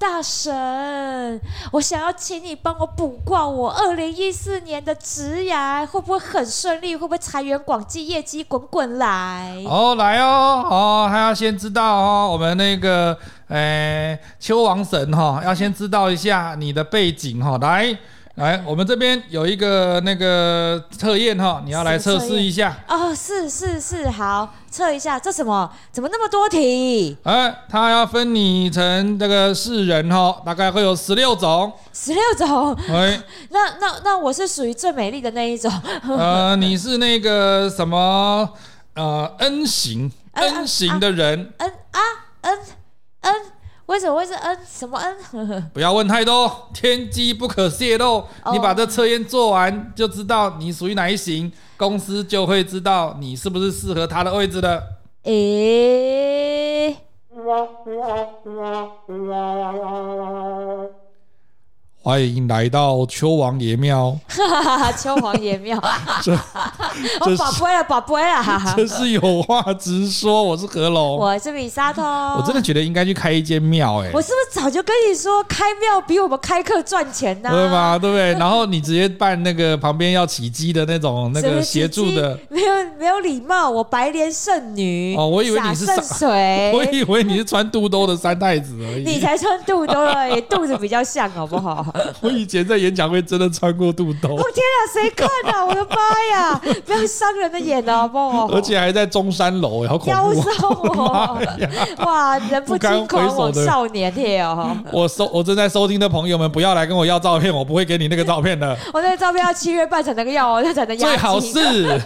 大神，我想要请你帮我卜卦，我二零一四年的职涯会不会很顺利？会不会财源广进，业绩滚滚来？哦，来哦，哦，还要先知道哦，我们那个，诶，秋王神哈、哦，要先知道一下你的背景哈、哦，来。来，我们这边有一个那个测验哈，你要来测试一下哦。是是是，好，测一下。这什么？怎么那么多题？哎，他要分你成这个四人哈，大概会有十六种。十六种？哎，那那那我是属于最美丽的那一种。呃，你是那个什么？呃，N 型，N 型的人。N 啊，N N。为什么会是 N 什么 N？不要问太多，天机不可泄露。Oh. 你把这测验做完，就知道你属于哪一型，公司就会知道你是不是适合他的位置了。诶、欸。欢迎来到邱王爷庙，邱王爷庙，这我宝贝了，宝贝了，这是有话直说。我是何龙，我是米沙头。我真的觉得应该去开一间庙，哎，我是不是早就跟你说，开庙比我们开课赚钱呢？对吗？对不对？然后你直接办那个旁边要起乩的那种那个协助的，没有没有礼貌。我白莲圣女哦，我以为你是圣水，我以为你是穿肚兜的三太子而已。你才穿肚兜而已，肚子比较像，好不好？我以前在演讲会真的穿过肚兜。哦天啊，谁看啊？我的妈呀！不要伤人的眼啊，好不好？而且还在中山楼，好恐怖！妖兽哦！哇，人不轻狂我少年天哦！我收，我正在收听的朋友们，不要来跟我要照片，我不会给你那个照片的。我那个照片要七月半才能要哦，那才能要。最好是。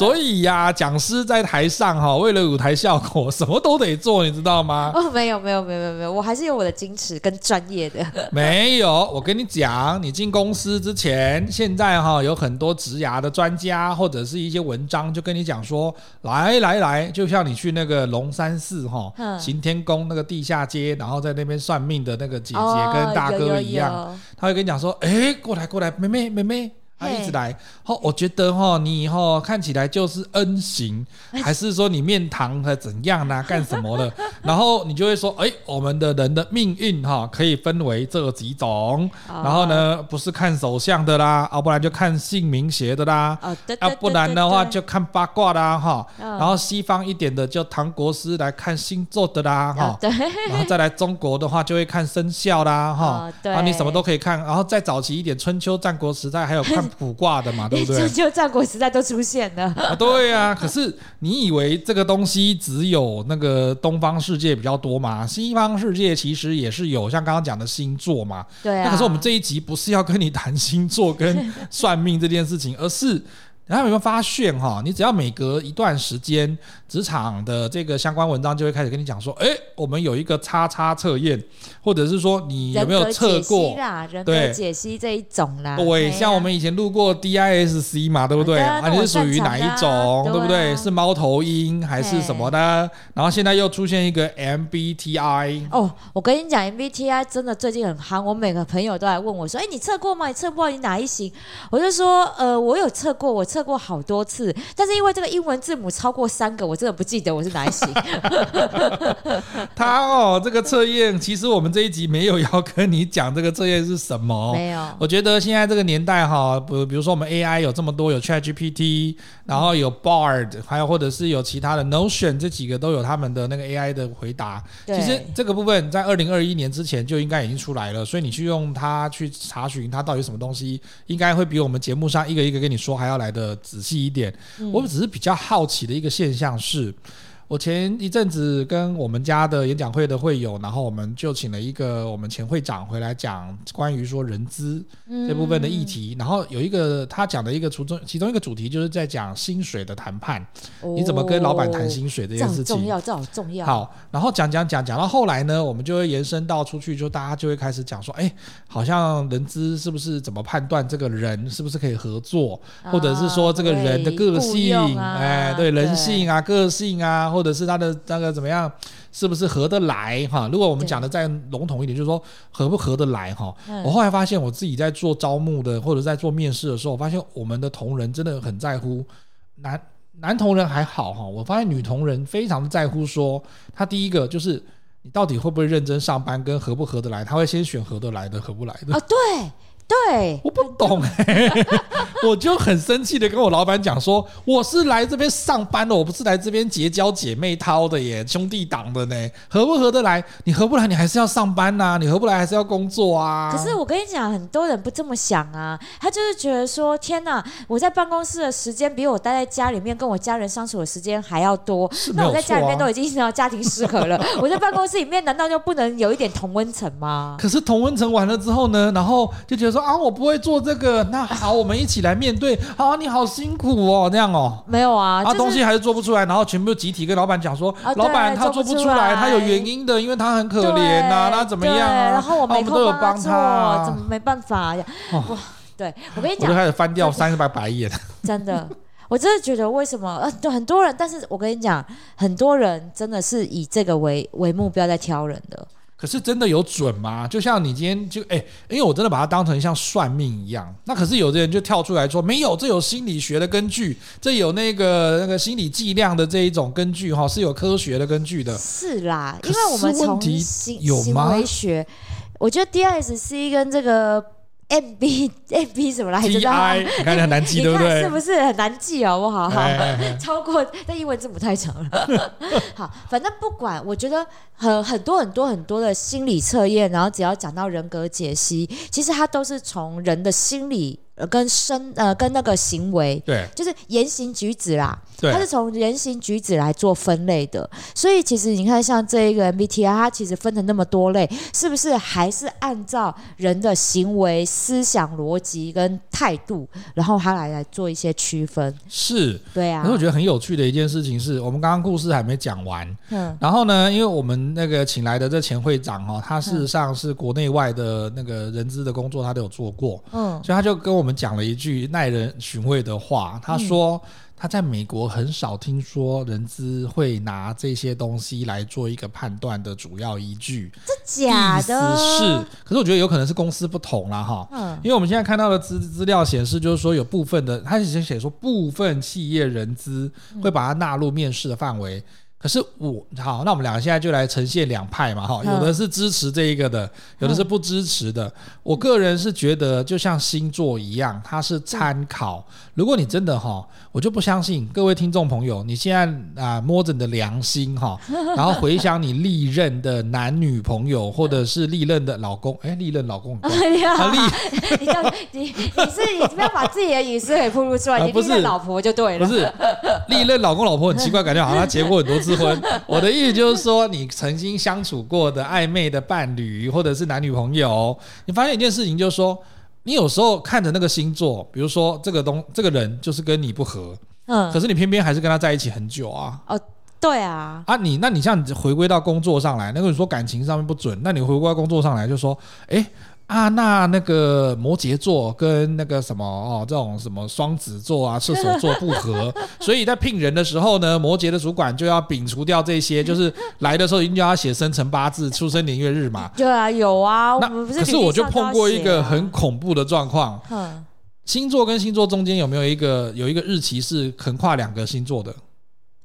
所以呀，讲师在台上哈，为了舞台效果，什么都得做，你知道吗？哦，没有，没有，没有，没有，我还是有我的矜持跟专业的。没有，我跟你讲，你进公司之前，现在哈有很多职涯的专家或者是一些文章，就跟你讲说，来来来，就像你去那个龙山寺哈，行天宫那个地下街，然后在那边算命的那个姐姐跟大哥一样，他会跟你讲说，哎，过来过来，妹妹妹妹。他一直来，哦，我觉得哈，你以后看起来就是 N 型，还是说你面堂和怎样呢？干什么的？然后你就会说，哎，我们的人的命运哈可以分为这几种，然后呢，不是看手相的啦，要不然就看姓名学的啦，要不然的话就看八卦啦哈，然后西方一点的就唐国师来看星座的啦哈，然后再来中国的话就会看生肖啦哈，啊，你什么都可以看，然后再早期一点春秋战国时代还有看。卜卦的嘛，对不对？就战国时代都出现了。啊，对呀、啊。可是你以为这个东西只有那个东方世界比较多嘛？西方世界其实也是有，像刚刚讲的星座嘛。对啊。那可是我们这一集不是要跟你谈星座跟算命这件事情，而是。然后有没有发现哈？你只要每隔一段时间，职场的这个相关文章就会开始跟你讲说，哎，我们有一个叉叉测验，或者是说你有没有测过？人格解析这一种啦。对，像我们以前录过 DISC 嘛，对不对？啊，你是属于哪一种？对不对？是猫头鹰还是什么的？然后现在又出现一个 MBTI。哦，我跟你讲，MBTI 真的最近很夯，我每个朋友都来问我说，哎，你测过吗？你测过你哪一型？我就说，呃，我有测过，我测。测过好多次，但是因为这个英文字母超过三个，我真的不记得我是哪一型。他哦，这个测验其实我们这一集没有要跟你讲这个测验是什么。没有。我觉得现在这个年代哈，比比如说我们 AI 有这么多，有 ChatGPT，然后有 Bard，还有或者是有其他的 Notion，这几个都有他们的那个 AI 的回答。其实这个部分在二零二一年之前就应该已经出来了，所以你去用它去查询它到底什么东西，应该会比我们节目上一个一个跟你说还要来的。仔细一点，我们只是比较好奇的一个现象是。我前一阵子跟我们家的演讲会的会友，然后我们就请了一个我们前会长回来讲关于说人资这部分的议题，然后有一个他讲的一个其中其中一个主题就是在讲薪水的谈判，你怎么跟老板谈薪水这件事情，重要，这好重要。好，然后讲讲讲讲到后来呢，我们就会延伸到出去，就大家就会开始讲说，哎，好像人资是不是怎么判断这个人是不是可以合作，或者是说这个人的个性，哎，对，人性啊，个性啊。或者是他的那个怎么样，是不是合得来哈？如果我们讲的再笼统一点，就是说合不合得来哈。我后来发现，我自己在做招募的或者在做面试的时候，我发现我们的同仁真的很在乎男，男男同仁还好哈，我发现女同仁非常在乎说，他第一个就是你到底会不会认真上班，跟合不合得来，他会先选合得来的，合不来的。哦，对。对，我不懂哎、欸，我就很生气的跟我老板讲说，我是来这边上班的，我不是来这边结交姐妹淘的耶，兄弟党的呢，合不合得来？你合不来，你还是要上班呐、啊，你合不来还是要工作啊。可是我跟你讲，很多人不这么想啊，他就是觉得说，天哪，我在办公室的时间比我待在家里面跟我家人相处的时间还要多，啊、那我在家里面都已经到家庭失和了，我在办公室里面难道就不能有一点同温层吗？可是同温层完了之后呢，然后就觉得说。啊，我不会做这个，那好，我们一起来面对。好，你好辛苦哦，这样哦。没有啊，啊，东西还是做不出来，然后全部集体跟老板讲说，老板他做不出来，他有原因的，因为他很可怜呐，那怎么样？然后我们都有帮他，怎么没办法呀？哇，对我跟你讲，我就开始翻掉三百白眼。真的，我真的觉得为什么呃，很多人，但是我跟你讲，很多人真的是以这个为为目标在挑人的。可是真的有准吗？就像你今天就哎，因为我真的把它当成像算命一样。那可是有的人就跳出来说没有，这有心理学的根据，这有那个那个心理计量的这一种根据哈，是有科学的根据的。是啦，因为我们从行有吗？行为学，我觉得 DISC 跟这个。M B M B 什么来着？你看很难记，对不对？是不是很难记好不好？好，超过但英文字母太长了。好，反正不管，我觉得很很多很多很多的心理测验，然后只要讲到人格解析，其实它都是从人的心理。跟生呃跟那个行为，对，就是言行举止啦，对，它是从言行举止来做分类的，所以其实你看像这一个 MBTI，它其实分成那么多类，是不是还是按照人的行为、思想、逻辑跟态度，然后它来来做一些区分？是，对啊。可是我觉得很有趣的一件事情是，我们刚刚故事还没讲完，嗯，然后呢，因为我们那个请来的这前会长哦，他事实上是国内外的那个人资的工作，他都有做过，嗯，所以他就跟我们。讲了一句耐人寻味的话，他说他在美国很少听说人资会拿这些东西来做一个判断的主要依据。这假的？是，可是我觉得有可能是公司不同了哈。嗯，因为我们现在看到的资资料显示，就是说有部分的，他以前写说部分企业人资会把它纳入面试的范围。可是我好，那我们两个现在就来呈现两派嘛，哈，有的是支持这一个的，有的是不支持的。我个人是觉得，就像星座一样，它是参考。如果你真的哈，我就不相信。各位听众朋友，你现在啊摸着你的良心哈，然后回想你历任的男女朋友，或者是历任的老公，哎，历任老公，你好，你你你你是你不要把自己的隐私给暴露出来，你历任老婆就对了，不是。历任老公老婆很奇怪，感觉好像他结过很多次。婚，我的意思就是说，你曾经相处过的暧昧的伴侣，或者是男女朋友，你发现一件事情，就是说，你有时候看着那个星座，比如说这个东这个人就是跟你不合，嗯，可是你偏偏还是跟他在一起很久啊。哦，对啊，啊，你那你像你回归到工作上来，那个你说感情上面不准，那你回归到工作上来就说，哎。啊，那那个摩羯座跟那个什么哦，这种什么双子座啊、射手座不合，所以在聘人的时候呢，摩羯的主管就要摒除掉这些，就是来的时候一定要写生辰八字、出生年月日嘛。对啊，有啊。那可是我就碰过一个很恐怖的状况。嗯。星座跟星座中间有没有一个有一个日期是横跨两个星座的？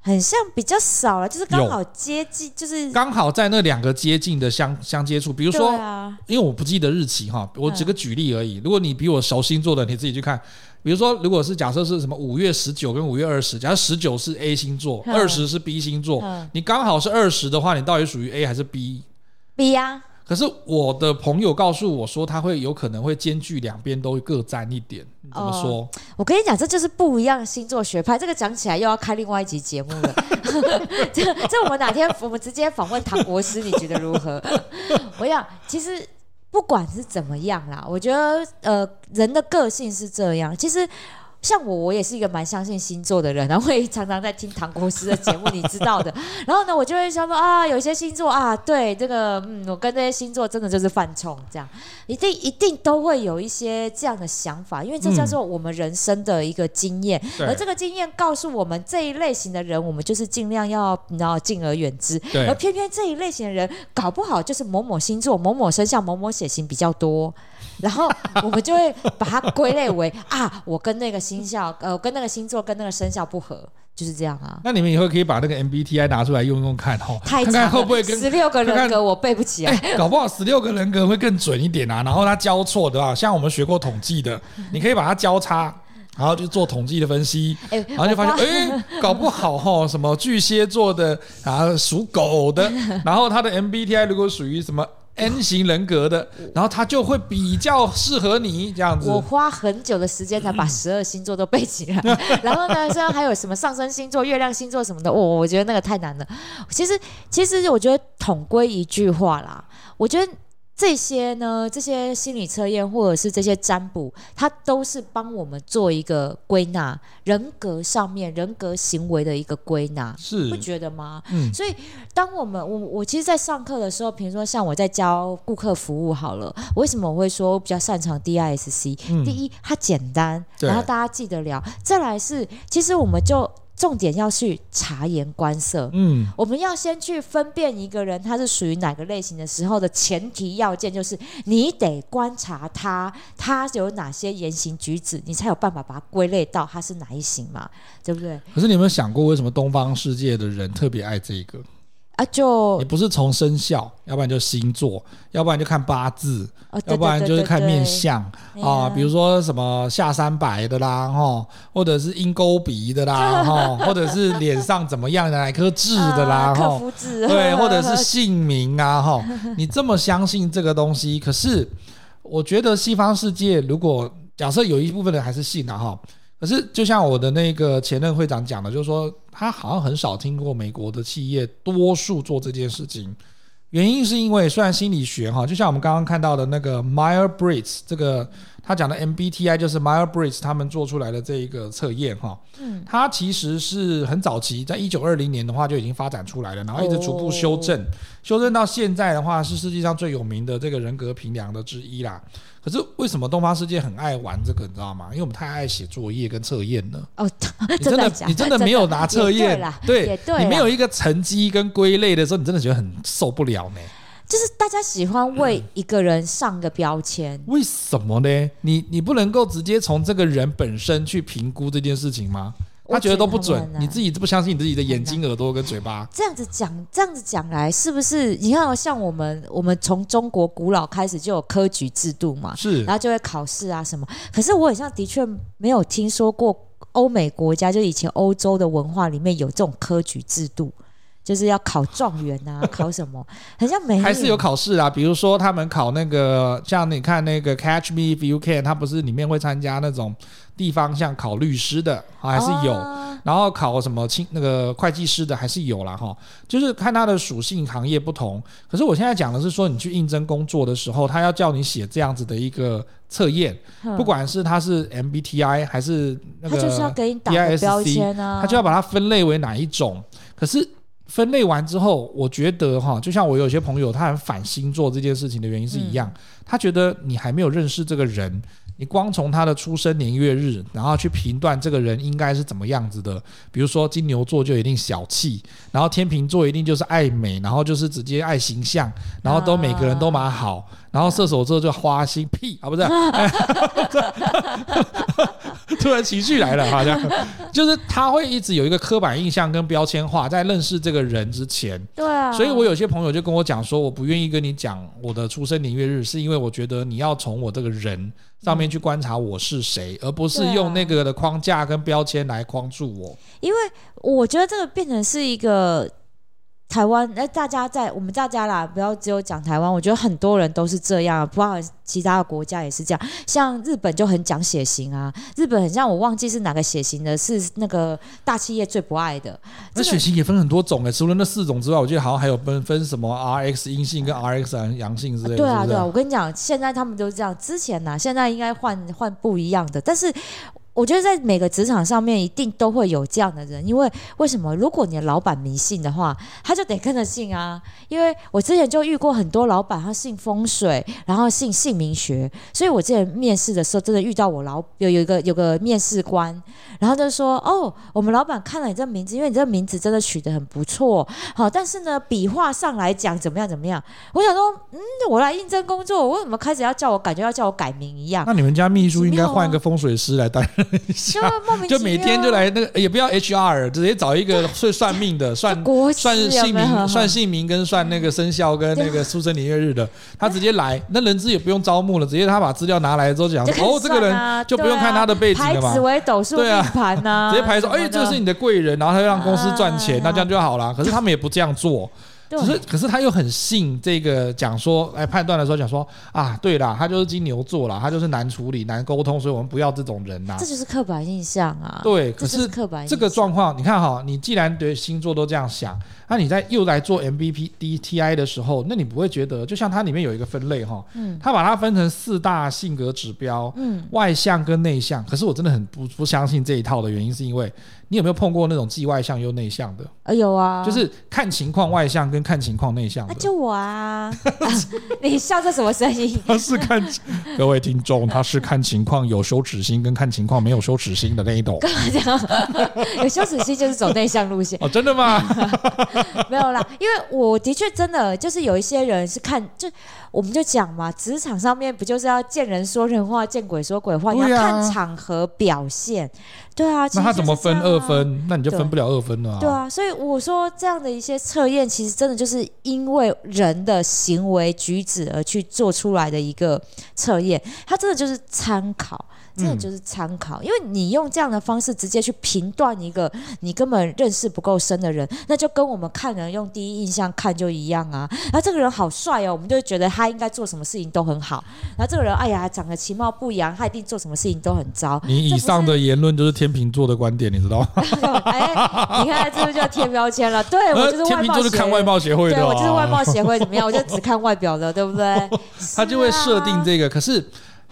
很像比较少了，就是刚好接近，就是刚好在那两个接近的相相接触。比如说，啊、因为我不记得日期哈，我举个举例而已。嗯、如果你比我熟星座的，你自己去看。比如说，如果是假设是什么五月十九跟五月二十，假设十九是 A 星座，二十、嗯、是 B 星座，嗯、你刚好是二十的话，你到底属于 A 还是 B？B 呀。可是我的朋友告诉我说，他会有可能会兼具两边都各占一点。怎么说？哦，我跟你讲，这就是不一样的星座学派。这个讲起来又要开另外一集节目了。这这我们哪天我们直接访问唐国师，你觉得如何？我想，其实不管是怎么样啦，我觉得呃，人的个性是这样。其实。像我，我也是一个蛮相信星座的人，然后会常常在听唐国师的节目，你知道的。然后呢，我就会想说啊，有些星座啊，对这个，嗯，我跟这些星座真的就是犯冲，这样一定一定都会有一些这样的想法，因为这叫做我们人生的一个经验，嗯、而这个经验告诉我们这一类型的人，我们就是尽量要然后敬而远之。而偏偏这一类型的人，搞不好就是某某星座、某某生肖、某某血型比较多。然后我们就会把它归类为啊，我跟那个星象，呃，跟那个星座跟那个生肖不合，就是这样啊。那你们以后可以把那个 MBTI 拿出来用用看哦，太，看看会不会跟十六个人格我背不起来，欸、搞不好十六个人格会更准一点啊。然后它交错的啊，像我们学过统计的，你可以把它交叉，然后就做统计的分析，欸、然后就发现，哎、欸，搞不好哈，什么巨蟹座的啊，属狗的，然后他的 MBTI 如果属于什么。N 型人格的，然后他就会比较适合你这样子。我花很久的时间才把十二星座都背起来，然后呢，虽然还有什么上升星座、月亮星座什么的，我、哦、我觉得那个太难了。其实，其实我觉得统归一句话啦，我觉得。这些呢，这些心理测验或者是这些占卜，它都是帮我们做一个归纳，人格上面人格行为的一个归纳，是不觉得吗？嗯。所以，当我们我我其实，在上课的时候，比如说像我在教顾客服务好了，为什么我会说我比较擅长 DISC？嗯。第一，它简单，然后大家记得了。再来是，其实我们就。重点要去察言观色，嗯，我们要先去分辨一个人他是属于哪个类型的时候的前提要件，就是你得观察他，他有哪些言行举止，你才有办法把它归类到他是哪一型嘛，对不对？可是你有没有想过，为什么东方世界的人特别爱这个？啊，就你不是从生肖，要不然就星座，要不然就看八字，哦、要不然就是看面相啊，比如说什么下三白的啦，哈，或者是鹰钩鼻的啦，哈，或者是脸上怎么样的哪颗痣的啦，哈、啊，对，或者是姓名啊，哈，你这么相信这个东西，可是我觉得西方世界，如果假设有一部分人还是信的哈。可是，就像我的那个前任会长讲的，就是说他好像很少听过美国的企业多数做这件事情。原因是因为，虽然心理学哈，就像我们刚刚看到的那个 Myer Briggs 这个他讲的 MBTI，就是 Myers-Briggs 他们做出来的这一个测验哈，嗯，它其实是很早期，在一九二零年的话就已经发展出来了，然后一直逐步修正，修正到现在的话是世界上最有名的这个人格评量的之一啦。可是为什么东方世界很爱玩这个，你知道吗？因为我们太爱写作业跟测验了。哦，你 真的，你真的没有拿测验，对，你没有一个成绩跟归类的时候，你真的觉得很受不了呢。就是大家喜欢为一个人上个标签，为什么呢？你你不能够直接从这个人本身去评估这件事情吗？他觉得都不准，你自己都不相信你自己的眼睛、耳朵跟嘴巴。这样子讲，这样子讲来，是不是？你看，像我们，我们从中国古老开始就有科举制度嘛，是，然后就会考试啊什么。可是我好像的确没有听说过欧美国家，就以前欧洲的文化里面有这种科举制度。就是要考状元啊，考什么？好像没，还是有考试啊。比如说他们考那个，像你看那个 Catch Me If You Can，他不是里面会参加那种地方像考律师的，还是有。哦、然后考什么清那个会计师的还是有啦。哈。就是看他的属性行业不同。可是我现在讲的是说，你去应征工作的时候，他要叫你写这样子的一个测验，不管是他是 MBTI 还是那个 DISC，他就是要给你打标签啊，他就要把它分类为哪一种。可是。分类完之后，我觉得哈，就像我有些朋友，他很反星座这件事情的原因是一样，他觉得你还没有认识这个人，你光从他的出生年月日，然后去评断这个人应该是怎么样子的。比如说金牛座就一定小气，然后天秤座一定就是爱美，然后就是直接爱形象，然后都每个人都蛮好，然后射手座就花心屁啊，不是。突然情绪来了，好像 就是他会一直有一个刻板印象跟标签化，在认识这个人之前，对啊，所以我有些朋友就跟我讲说，我不愿意跟你讲我的出生年月日，是因为我觉得你要从我这个人上面去观察我是谁，而不是用那个的框架跟标签来框住我。因为我觉得这个变成是一个。台湾，那大家在我们大家啦，不要只有讲台湾。我觉得很多人都是这样，不管其他的国家也是这样。像日本就很讲血型啊，日本很像我忘记是哪个血型的，是那个大企业最不爱的。那血型也分很多种诶，除了那四种之外，我记得好像还有分分什么 RX 阴性跟 RX 阳性之类的。对啊，对啊，我跟你讲，现在他们都是这样。之前呢、啊，现在应该换换不一样的，但是。我觉得在每个职场上面一定都会有这样的人，因为为什么？如果你的老板迷信的话，他就得跟着信啊。因为我之前就遇过很多老板，他信风水，然后信姓名学，所以我之前面试的时候，真的遇到我老有有一个有个面试官，然后就说：“哦，我们老板看了你这名字，因为你这名字真的取得很不错，好，但是呢，笔画上来讲怎么样怎么样？”我想说，嗯，我来应征工作，我为什么开始要叫我感觉要叫我改名一样？那你们家秘书应该换一个风水师来担任。就莫名就每天就来那个，也不要 HR，直接找一个会算命的，算算姓名、算姓名跟算那个生肖跟那个出生年月日的，他直接来，那人资也不用招募了，直接他把资料拿来之后讲，哦，这个人就不用看他的背景了嘛，排紫微斗数命盘呐，直接排说，哎，这个是你的贵人，然后他就让公司赚钱，那这样就好了。可是他们也不这样做。可是，可是他又很信这个讲说来判断的时候讲说啊，对啦，他就是金牛座啦，他就是难处理、难沟通，所以我们不要这种人呐、啊。这就是刻板印象啊。对，可是刻板印象这个状况，你看哈，你既然对星座都这样想，那你在又来做 MBTI 的时候，那你不会觉得，就像它里面有一个分类哈，嗯，他把它分成四大性格指标，嗯，外向跟内向。可是我真的很不不相信这一套的原因，是因为。你有没有碰过那种既外向又内向的？呃，有啊，就是看情况外向跟看情况内向的。那就我啊！你笑这什么声音？他是看各位听众，他是看情况有羞耻心跟看情况没有羞耻心的那一种。干嘛这样？有羞耻心就是走内向路线哦？真的吗？没有啦，因为我的确真的就是有一些人是看，就我们就讲嘛，职场上面不就是要见人说人话，见鬼说鬼话，你要看场合表现。对啊，那他怎么分二分？那你就分不了二分了啊。对啊，所以我说这样的一些测验，其实真的就是因为人的行为举止而去做出来的一个测验，它真的就是参考。真的就是参考，因为你用这样的方式直接去评断一个你根本认识不够深的人，那就跟我们看人用第一印象看就一样啊。然后这个人好帅哦，我们就会觉得他应该做什么事情都很好。然后这个人，哎呀，长得其貌不扬，他一定做什么事情都很糟。你以上的言论就是天秤座的观点，你知道吗？哎，你看这不就要贴标签了？对，我就是天秤座是看外貌协会的，对，我就是外貌协会，怎么样？我就只看外表的，对不对？他就会设定这个，可是。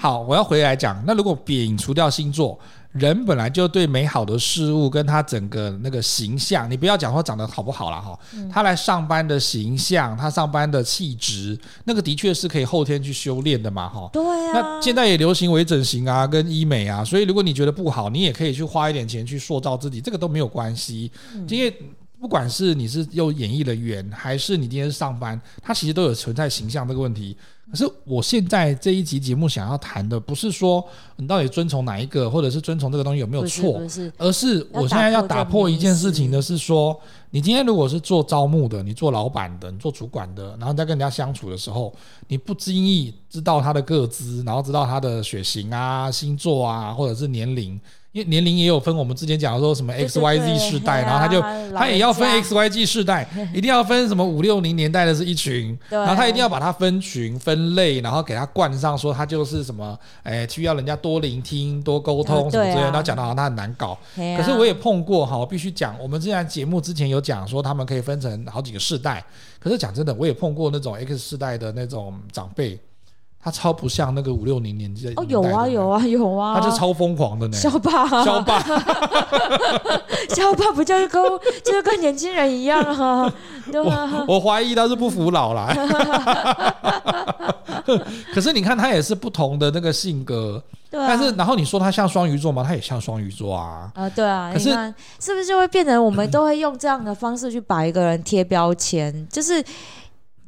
好，我要回来讲。那如果撇除掉星座，人本来就对美好的事物跟他整个那个形象，你不要讲说长得好不好啦哈，他来上班的形象，他上班的气质，那个的确是可以后天去修炼的嘛哈。对啊。那现在也流行微整形啊，跟医美啊，所以如果你觉得不好，你也可以去花一点钱去塑造自己，这个都没有关系，因为。不管是你是又演艺人员，还是你今天是上班，它其实都有存在形象这个问题。可是我现在这一集节目想要谈的，不是说你到底遵从哪一个，或者是遵从这个东西有没有错，而是我现在要打破一件事情的是说，你今天如果是做招募的，你做老板的，你做主管的，然后在跟人家相处的时候，你不经意知道他的个资，然后知道他的血型啊、星座啊，或者是年龄。因为年龄也有分，我们之前讲说什么 X Y Z 世代，然后他就他也要分 X Y Z 世代，一定要分什么五六零年代的是一群，然后他一定要把它分群分类，然后给他冠上说他就是什么，哎，需要人家多聆听、多沟通什么之类，然后讲到好像他很难搞。可是我也碰过哈，我必须讲，我们之前节目之前有讲说他们可以分成好几个世代，可是讲真的，我也碰过那种 X 世代的那种长辈。他超不像那个五六零年纪的哦，有啊有啊有啊，他就超疯狂的呢。肖爸，肖爸，肖爸不就是跟就是跟年轻人一样啊？对啊，我怀疑他是不服老啦。可是你看他也是不同的那个性格，对啊。但是然后你说他像双鱼座吗？他也像双鱼座啊。啊，对啊。可是是不是就会变成我们 都会用这样的方式去把一个人贴标签？就是。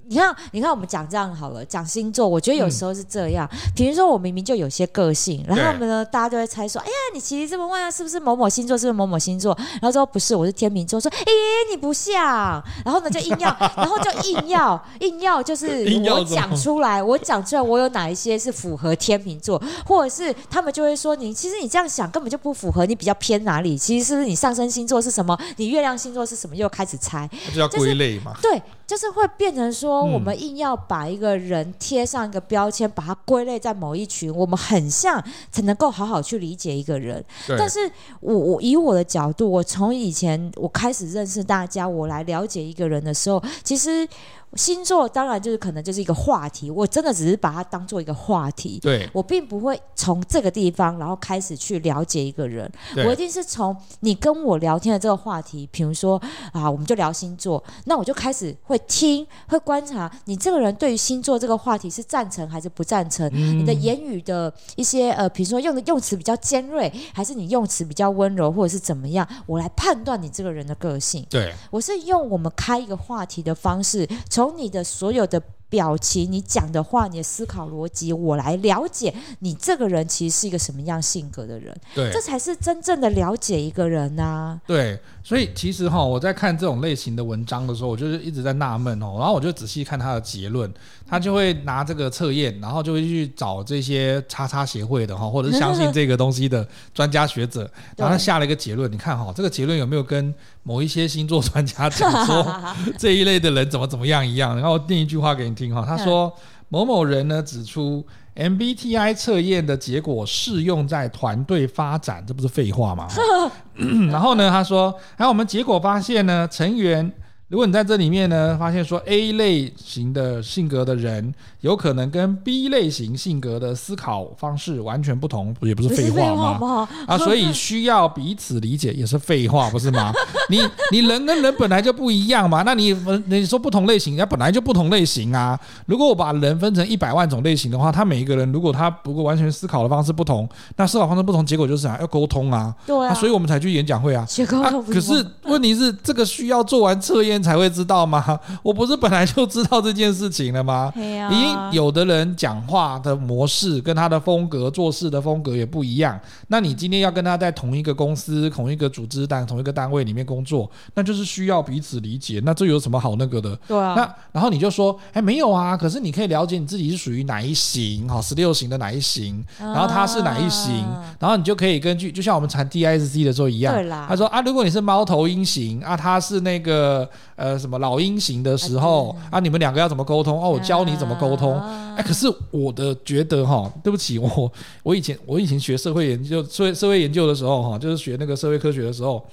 你看，你看，我们讲这样好了，讲星座，我觉得有时候是这样。嗯、比如说，我明明就有些个性，然后我们呢，大家就会猜说，哎呀，你其实这么问啊，是不是某某星座？是不是某某星座？然后说不是，我是天秤座。说，哎，你不像。然后呢，就硬要，然后就硬要，硬要，就是我讲出来，我讲出来，我有哪一些是符合天秤座，或者是他们就会说，你其实你这样想根本就不符合，你比较偏哪里？其实是不是你上升星座是什么？你月亮星座是什么？又开始猜，这叫归类嘛？对。就是会变成说，我们硬要把一个人贴上一个标签，把它归类在某一群，我们很像才能够好好去理解一个人。但是我我以我的角度，我从以前我开始认识大家，我来了解一个人的时候，其实。星座当然就是可能就是一个话题，我真的只是把它当做一个话题。对，我并不会从这个地方然后开始去了解一个人，我一定是从你跟我聊天的这个话题，比如说啊，我们就聊星座，那我就开始会听，会观察你这个人对于星座这个话题是赞成还是不赞成，嗯、你的言语的一些呃，比如说用的用词比较尖锐，还是你用词比较温柔，或者是怎么样，我来判断你这个人的个性。对，我是用我们开一个话题的方式从。从你的所有的表情、你讲的话、你的思考逻辑，我来了解你这个人其实是一个什么样性格的人。对，这才是真正的了解一个人呐、啊。对，所以其实哈，我在看这种类型的文章的时候，我就是一直在纳闷哦，然后我就仔细看他的结论，他就会拿这个测验，然后就会去找这些叉叉协会的哈，或者是相信这个东西的专家学者，然后他下了一个结论。你看哈，这个结论有没有跟某一些星座专家讲说 这一类的人怎么怎么样一样？然后我念一句话给你听哈，他说某某人呢指出。MBTI 测验的结果适用在团队发展，这不是废话吗？然后呢，他说，还有我们结果发现呢，成员。如果你在这里面呢，发现说 A 类型的性格的人有可能跟 B 类型性格的思考方式完全不同，也不是废话吗？话 啊，所以需要彼此理解也是废话，不是吗？你你人跟人本来就不一样嘛，那你你说不同类型，人家本来就不同类型啊。如果我把人分成一百万种类型的话，他每一个人如果他不过完全思考的方式不同，那思考方式不同，结果就是啊要沟通啊。对啊，啊，所以我们才去演讲会啊。啊，可是问题是这个需要做完测验。才会知道吗？我不是本来就知道这件事情了吗？已经有的人讲话的模式跟他的风格、做事的风格也不一样。那你今天要跟他在同一个公司、同一个组织单、同一个单位里面工作，那就是需要彼此理解。那这有什么好那个的？对啊。那然后你就说，哎，没有啊。可是你可以了解你自己是属于哪一型，好，十六型的哪一型，然后他是哪一型，然后你就可以根据，就像我们谈 DISC 的时候一样。对啦。他说啊，如果你是猫头鹰型啊，他是那个。呃，什么老鹰型的时候啊，你们两个要怎么沟通？哦，我教你怎么沟通。哎，可是我的觉得哈，对不起，我我以前我以前学社会研究、社社会研究的时候哈，就是学那个社会科学的时候，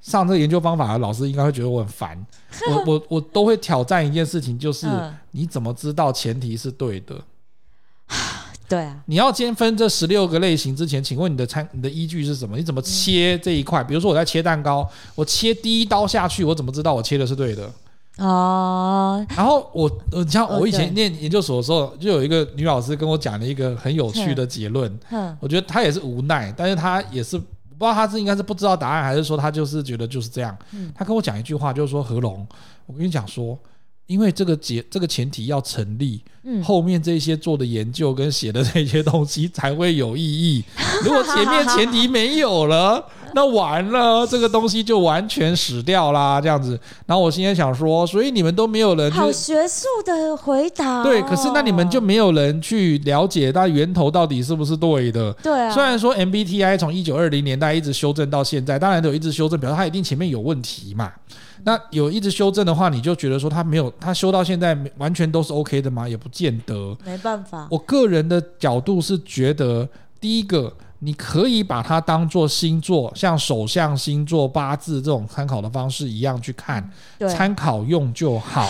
上这个研究方法的老师应该会觉得我很烦。我 我我都会挑战一件事情，就是你怎么知道前提是对的？对啊，你要先分这十六个类型之前，请问你的参你的依据是什么？你怎么切这一块？比如说我在切蛋糕，我切第一刀下去，我怎么知道我切的是对的？哦，然后我呃，你像我以前念研究所的时候，就有一个女老师跟我讲了一个很有趣的结论。嗯，我觉得她也是无奈，但是她也是不知道她是应该是不知道答案，还是说她就是觉得就是这样。嗯，她跟我讲一句话，就是说何龙，我跟你讲说。因为这个结这个前提要成立，嗯，后面这些做的研究跟写的这些东西才会有意义。如果前面前提没有了，那完了，这个东西就完全死掉啦。这样子。然后我心里想说，所以你们都没有人好学术的回答哦。对，可是那你们就没有人去了解它源头到底是不是对的？对啊。虽然说 MBTI 从一九二零年代一直修正到现在，当然都有一直修正，表示它一定前面有问题嘛。那有一直修正的话，你就觉得说它没有它修到现在完全都是 OK 的吗？也不见得。没办法。我个人的角度是觉得，第一个。你可以把它当做星座，像手相、星座、八字这种参考的方式一样去看，参考用就好。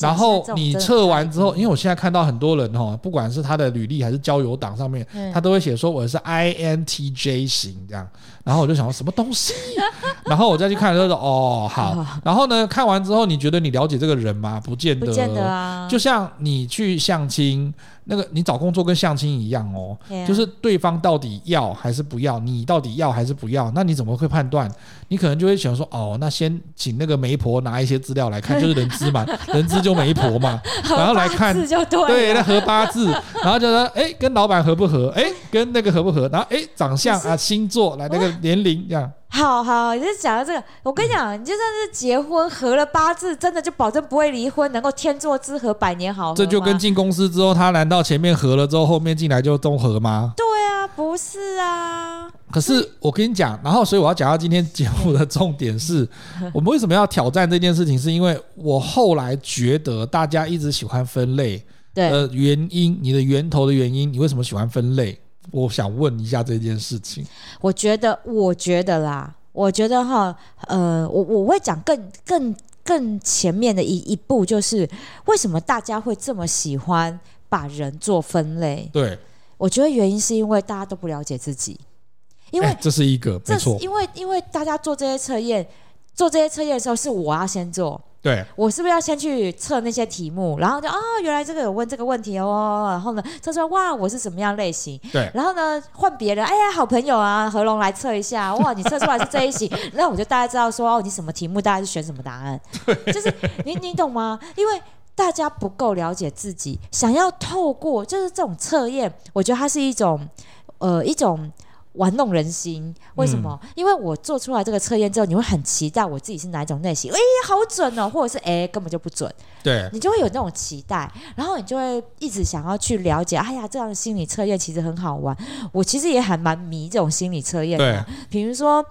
然后你测完之后，因为我现在看到很多人哈，不管是他的履历还是交友档上面，他都会写说我是 INTJ 型这样。然后我就想说什么东西？然后我再去看他说哦好。然后呢，看完之后你觉得你了解这个人吗？不见得。不见得啊。就像你去相亲。那个你找工作跟相亲一样哦，就是对方到底要还是不要，你到底要还是不要，那你怎么会判断？你可能就会想说，哦，那先请那个媒婆拿一些资料来看，就是人资嘛，人资就媒婆嘛，然后来看，对，那合八字，然后就说，哎，跟老板合不合？哎，跟那个合不合？然后哎，长相啊，星座来那个年龄这样。好好，你就讲到这个，我跟你讲，你就算是结婚合了八字，真的就保证不会离婚，能够天作之合，百年好合。这就跟进公司之后，他难道前面合了之后，后面进来就综合吗？对啊，不是啊。可是我跟你讲，然后所以我要讲到今天节目的重点是，我们为什么要挑战这件事情？是因为我后来觉得大家一直喜欢分类，对，呃，原因，你的源头的原因，你为什么喜欢分类？我想问一下这件事情。我觉得，我觉得啦，我觉得哈，呃，我我会讲更更更前面的一一步，就是为什么大家会这么喜欢把人做分类？对，我觉得原因是因为大家都不了解自己，因为这是一个没错，因为因为大家做这些测验，做这些测验的时候是我要先做。对，我是不是要先去测那些题目，然后就啊、哦，原来这个有问这个问题哦，然后呢测出来哇，我是什么样类型？对，然后呢换别人，哎呀，好朋友啊，何龙来测一下，哇，你测出来是这一型，那我就大概知道说哦，你什么题目大概是选什么答案，就是你你懂吗？因为大家不够了解自己，想要透过就是这种测验，我觉得它是一种呃一种。玩弄人心，为什么？嗯、因为我做出来这个测验之后，你会很期待我自己是哪一种类型？哎、欸，好准哦，或者是哎、欸，根本就不准。对，你就会有那种期待，然后你就会一直想要去了解。哎呀，这样的心理测验其实很好玩。我其实也还蛮迷这种心理测验的，比如说。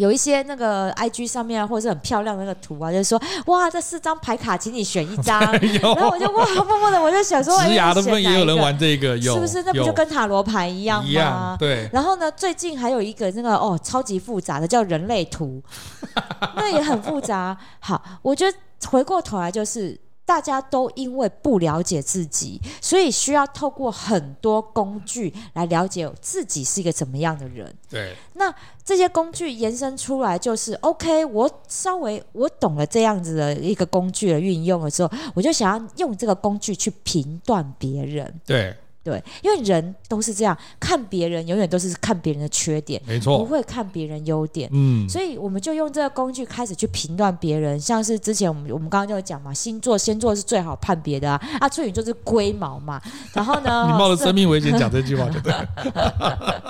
有一些那个 I G 上面啊，或者是很漂亮的那个图啊，就是说哇，这四张牌卡，请你选一张。然后我就哇，默默的我就想说，职涯的部分也有人玩这个，有是不是？那不就跟塔罗牌一样吗？一样，对。然后呢，最近还有一个那个哦，超级复杂的叫人类图，那也很复杂。好，我觉得回过头来就是。大家都因为不了解自己，所以需要透过很多工具来了解自己是一个怎么样的人。对，那这些工具延伸出来就是，OK，我稍微我懂了这样子的一个工具的运用的时候，我就想要用这个工具去评断别人。对。对，因为人都是这样，看别人永远都是看别人的缺点，没错，不会看别人优点。嗯，所以我们就用这个工具开始去评断别人，像是之前我们我们刚刚就有讲嘛，星座星座是最好判别的啊，啊，处女座是龟毛嘛，然后呢，你冒着生命危险讲这句话就对了，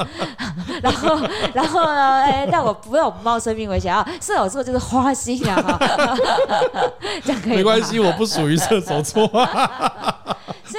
然后然后呢，哎，但我不要冒生命危险啊，射手座就是花心啊，这样可以，没关系，我不属于射手座。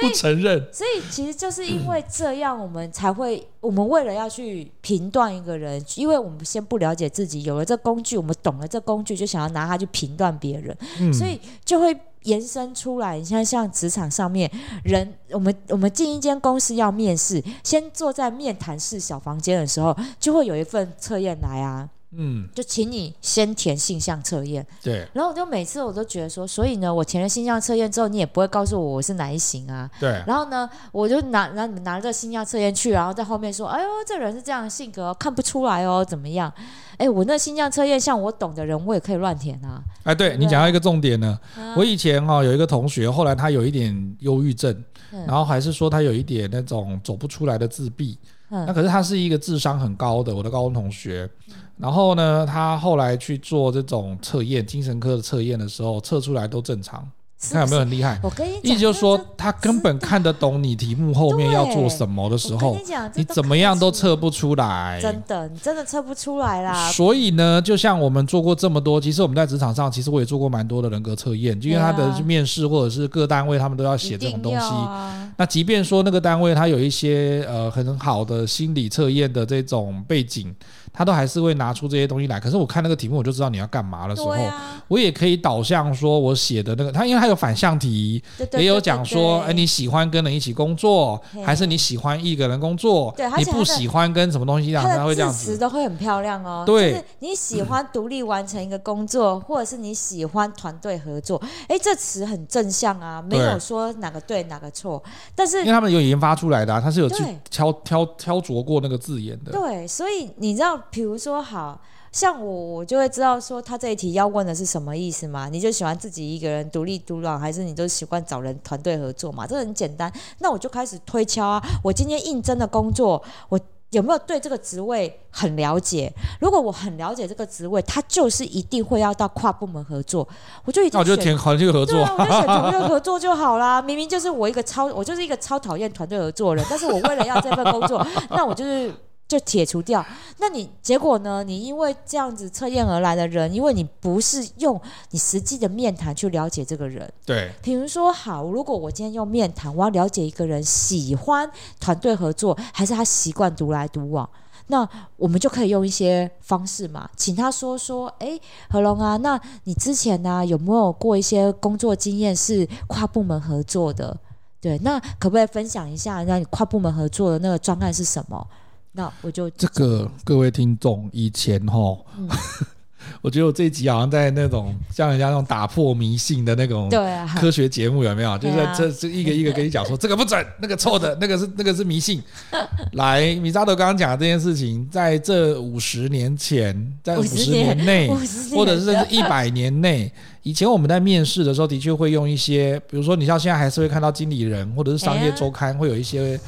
不承认，所以其实就是因为这样，我们才会，我们为了要去评断一个人，因为我们先不了解自己，有了这工具，我们懂了这工具，就想要拿它去评断别人，嗯、所以就会延伸出来。你像像职场上面人，我们我们进一间公司要面试，先坐在面谈室小房间的时候，就会有一份测验来啊。嗯，就请你先填性向测验。对，然后我就每次我都觉得说，所以呢，我填了性向测验之后，你也不会告诉我我是哪一型啊。对。然后呢，我就拿拿拿着这个性向测验去，然后在后面说，哎呦，这人是这样的性格，看不出来哦，怎么样？哎，我那性向测验，像我懂的人，我也可以乱填啊。哎，对，对你讲到一个重点呢，啊、我以前哈、哦、有一个同学，后来他有一点忧郁症，嗯、然后还是说他有一点那种走不出来的自闭。嗯、那可是他是一个智商很高的我的高中同学。然后呢，他后来去做这种测验，精神科的测验的时候，测出来都正常。看有没有很厉害？我跟你讲，意思就是说，他根本看得懂你题目后面要做什么的时候，你怎么样都测不出来。真的，你真的测不出来啦。所以呢，就像我们做过这么多，其实我们在职场上，其实我也做过蛮多的人格测验，就因为他的面试或者是各单位，他们都要写这种东西。那即便说那个单位他有一些呃很好的心理测验的这种背景。他都还是会拿出这些东西来，可是我看那个题目，我就知道你要干嘛的时候，啊、我也可以导向说，我写的那个，他因为他有反向题，也有讲说，哎，你喜欢跟人一起工作，还是你喜欢一个人工作？对，你不喜欢跟什么东西这样，他会这样子。词都会很漂亮哦。对，就是你喜欢独立完成一个工作，嗯、或者是你喜欢团队合作，哎，这词很正向啊，没有说哪个对哪个错。但是因为他们有研发出来的、啊，他是有去挑挑挑琢过那个字眼的。对，所以你知道。比如说，好像我，我就会知道说他这一题要问的是什么意思嘛？你就喜欢自己一个人独立独揽，还是你都喜欢找人团队合作嘛？这很简单。那我就开始推敲啊，我今天应征的工作，我有没有对这个职位很了解？如果我很了解这个职位，他就是一定会要到跨部门合作，我就一定我就填团队合作，对啊，我就选团队合作就好啦。明明就是我 一个超，我就是一个超讨厌团队合作的人，但是我为了要这份工作，那我就是。就解除掉，那你结果呢？你因为这样子测验而来的人，因为你不是用你实际的面谈去了解这个人。对，比如说，好，如果我今天用面谈，我要了解一个人喜欢团队合作，还是他习惯独来独往，那我们就可以用一些方式嘛，请他说说，哎、欸，何龙啊，那你之前呢、啊、有没有过一些工作经验是跨部门合作的？对，那可不可以分享一下，那你跨部门合作的那个专案是什么？那我就这个各位听众，以前哈，嗯、我觉得我这一集好像在那种像人家那种打破迷信的那种科学节目，有没有？啊、就是这这一个一个跟你讲说 这个不准，那个错的，那个是那个是迷信。来，米扎德刚刚讲的这件事情，在这五十年前，在五十年内，或者是甚至一百年内，以前我们在面试的时候，的确会用一些，比如说你像现在还是会看到经理人或者是商业周刊会有一些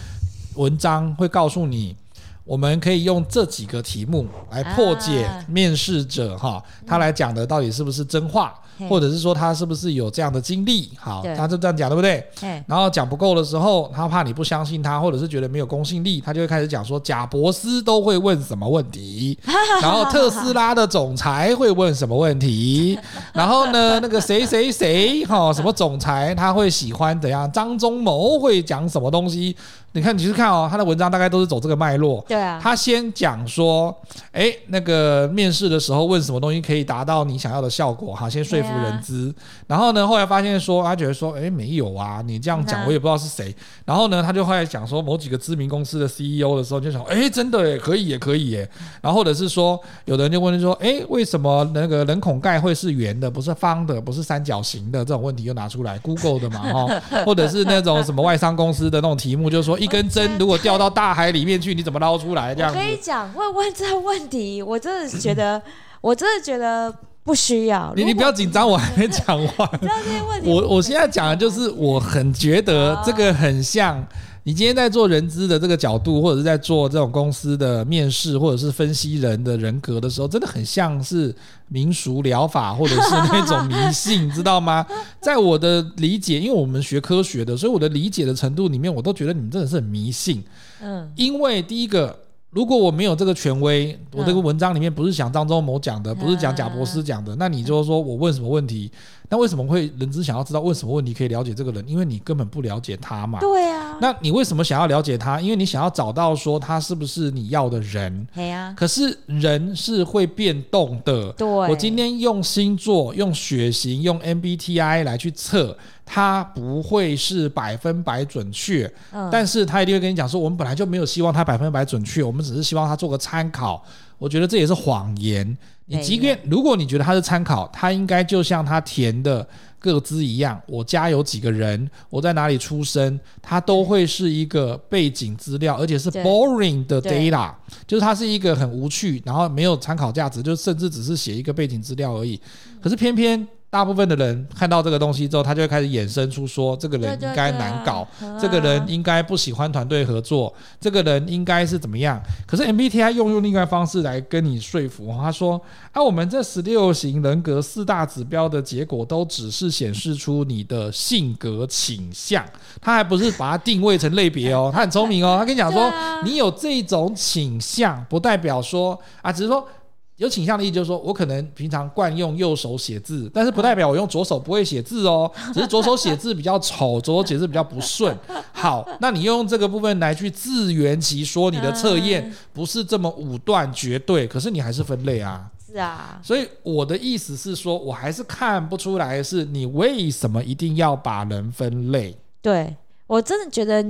文章会告诉你。我们可以用这几个题目来破解面试者哈，他来讲的到底是不是真话，或者是说他是不是有这样的经历？好，他就这样讲，对不对？然后讲不够的时候，他怕你不相信他，或者是觉得没有公信力，他就会开始讲说贾博斯都会问什么问题，然后特斯拉的总裁会问什么问题，然后呢，那个谁谁谁哈，什么总裁他会喜欢怎样？张忠谋会讲什么东西？你看，你去看哦，他的文章大概都是走这个脉络。对啊，他先讲说，哎，那个面试的时候问什么东西可以达到你想要的效果，哈，先说服人资。啊、然后呢，后来发现说，他觉得说，哎，没有啊，你这样讲我也不知道是谁。然后呢，他就后来讲说，某几个知名公司的 CEO 的时候，就想，哎，真的耶，可以也可以耶。然后或者是说，有的人就问说，哎，为什么那个人孔盖会是圆的，不是方的，不是三角形的？这种问题又拿出来，Google 的嘛，哈，或者是那种什么外商公司的那种题目，就是说。一根针如果掉到大海里面去，你怎么捞出来？这样子。我跟你讲，问问这个问题，我真的觉得，我真的觉得不需要。你你不要紧张，我还没讲完。我我现在讲的就是，我很觉得这个很像。你今天在做人资的这个角度，或者是在做这种公司的面试，或者是分析人的人格的时候，真的很像是民俗疗法，或者是那种迷信，知道吗？在我的理解，因为我们学科学的，所以我的理解的程度里面，我都觉得你们真的是很迷信。嗯，因为第一个。如果我没有这个权威，我这个文章里面不是讲张忠谋讲的，不是讲贾博士讲的，那你就说我问什么问题？那为什么会人只想要知道问什么问题可以了解这个人？因为你根本不了解他嘛。对啊。那你为什么想要了解他？因为你想要找到说他是不是你要的人。对啊。可是人是会变动的。对。我今天用星座、用血型、用 MBTI 来去测。它不会是百分百准确，嗯，但是他一定会跟你讲说，我们本来就没有希望它百分百准确，我们只是希望它做个参考。我觉得这也是谎言。你即便如果你觉得它是参考，它应该就像它填的个资一样，我家有几个人，我在哪里出生，它都会是一个背景资料，而且是 boring 的 data，就是它是一个很无趣，然后没有参考价值，就甚至只是写一个背景资料而已。可是偏偏。大部分的人看到这个东西之后，他就会开始衍生出说，这个人应该难搞，这个人应该不喜欢团队合作，这个人应该是怎么样？可是 MBTI 用用另外方式来跟你说服，他说啊，我们这十六型人格四大指标的结果都只是显示出你的性格倾向，他还不是把它定位成类别哦，他很聪明哦，他跟你讲说，你有这种倾向，不代表说啊，只是说。有倾向的意思就是说，我可能平常惯用右手写字，但是不代表我用左手不会写字哦，只是左手写字比较丑，左手写字比较不顺。好，那你用这个部分来去自圆其说，你的测验不是这么武断绝对，可是你还是分类啊。是啊，所以我的意思是说，我还是看不出来是你为什么一定要把人分类。对，我真的觉得。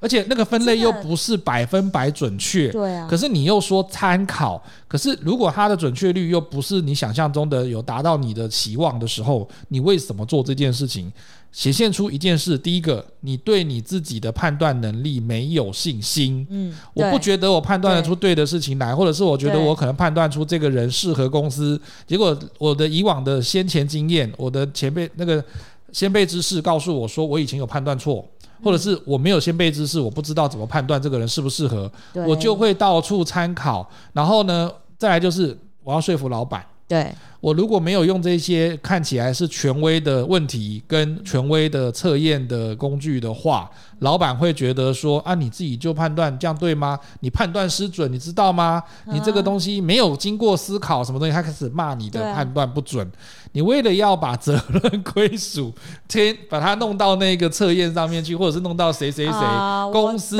而且那个分类又不是百分百准确，对啊。可是你又说参考，可是如果它的准确率又不是你想象中的有达到你的期望的时候，你为什么做这件事情？显现出一件事：第一个，你对你自己的判断能力没有信心。嗯，我不觉得我判断得出对的事情来，或者是我觉得我可能判断出这个人适合公司，结果我的以往的先前经验，我的前辈那个先辈知识告诉我说，我以前有判断错。或者是我没有先备知识，我不知道怎么判断这个人适不适合，我就会到处参考。然后呢，再来就是我要说服老板。对，我如果没有用这些看起来是权威的问题跟权威的测验的工具的话，老板会觉得说啊，你自己就判断这样对吗？你判断失准，你知道吗？你这个东西没有经过思考，什么东西，他开始骂你的判断不准。你为了要把责任归属，天把它弄到那个测验上面去，或者是弄到谁谁谁、啊、公司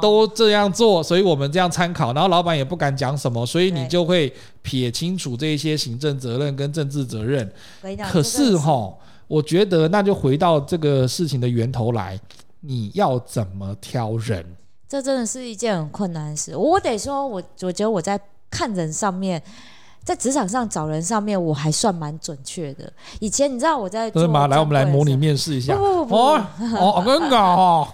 都这样做，所以我们这样参考，然后老板也不敢讲什么，所以你就会撇清楚这一些行政责任跟政治责任。可是哈，我觉得那就回到这个事情的源头来，你要怎么挑人？这真的是一件很困难的事。我得说，我我觉得我在看人上面。在职场上找人上面，我还算蛮准确的。以前你知道我在做，是吗？来，我们来模拟面试一下。不不不，哦，哦，真的哦。